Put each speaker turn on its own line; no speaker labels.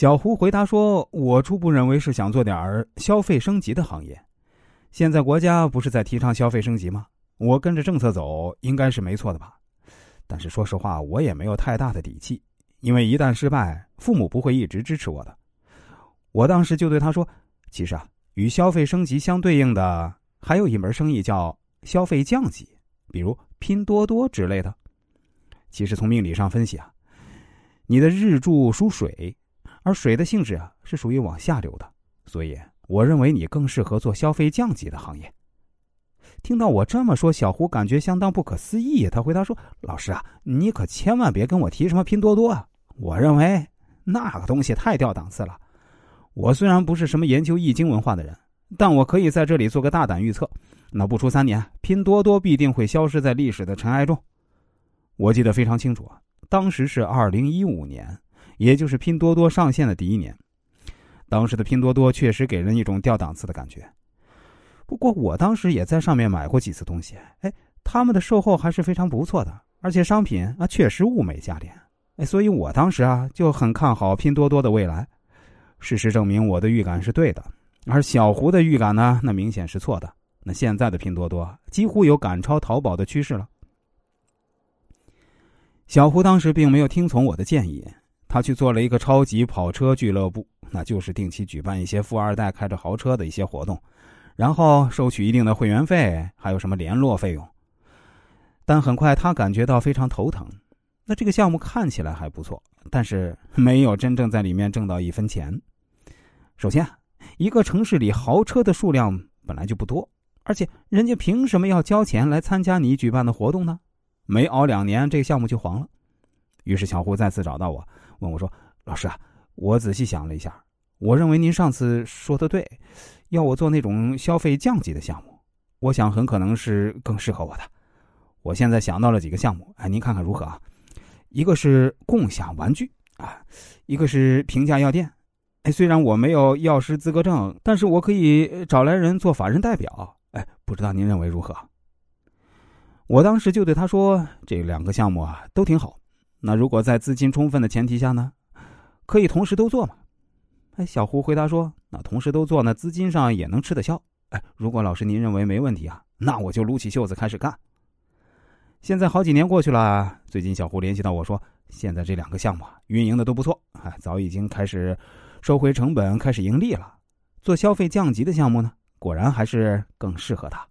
小胡回答说：“我初步认为是想做点儿消费升级的行业。现在国家不是在提倡消费升级吗？我跟着政策走，应该是没错的吧？但是说实话，我也没有太大的底气，因为一旦失败，父母不会一直支持我的。我当时就对他说：‘其实啊，与消费升级相对应的，还有一门生意叫消费降级，比如拼多多之类的。其实从命理上分析啊，你的日柱属水。’”而水的性质啊，是属于往下流的，所以我认为你更适合做消费降级的行业。听到我这么说，小胡感觉相当不可思议。他回答说：“老师啊，你可千万别跟我提什么拼多多啊！我认为那个东西太掉档次了。我虽然不是什么研究易经文化的人，但我可以在这里做个大胆预测：那不出三年，拼多多必定会消失在历史的尘埃中。我记得非常清楚啊，当时是二零一五年。”也就是拼多多上线的第一年，当时的拼多多确实给人一种掉档次的感觉。不过我当时也在上面买过几次东西，哎，他们的售后还是非常不错的，而且商品啊确实物美价廉，哎，所以我当时啊就很看好拼多多的未来。事实证明我的预感是对的，而小胡的预感呢，那明显是错的。那现在的拼多多几乎有赶超淘宝的趋势了。小胡当时并没有听从我的建议。他去做了一个超级跑车俱乐部，那就是定期举办一些富二代开着豪车的一些活动，然后收取一定的会员费，还有什么联络费用。但很快他感觉到非常头疼。那这个项目看起来还不错，但是没有真正在里面挣到一分钱。首先，一个城市里豪车的数量本来就不多，而且人家凭什么要交钱来参加你举办的活动呢？没熬两年，这个项目就黄了。于是小胡再次找到我。问我说：“老师啊，我仔细想了一下，我认为您上次说的对，要我做那种消费降级的项目，我想很可能是更适合我的。我现在想到了几个项目，哎，您看看如何啊？一个是共享玩具啊，一个是平价药店。哎，虽然我没有药师资格证，但是我可以找来人做法人代表。哎，不知道您认为如何？我当时就对他说：这两个项目啊，都挺好。”那如果在资金充分的前提下呢，可以同时都做吗？哎，小胡回答说：“那同时都做呢，资金上也能吃得消。哎，如果老师您认为没问题啊，那我就撸起袖子开始干。”现在好几年过去了，最近小胡联系到我说，现在这两个项目运营的都不错，哎，早已经开始收回成本，开始盈利了。做消费降级的项目呢，果然还是更适合他。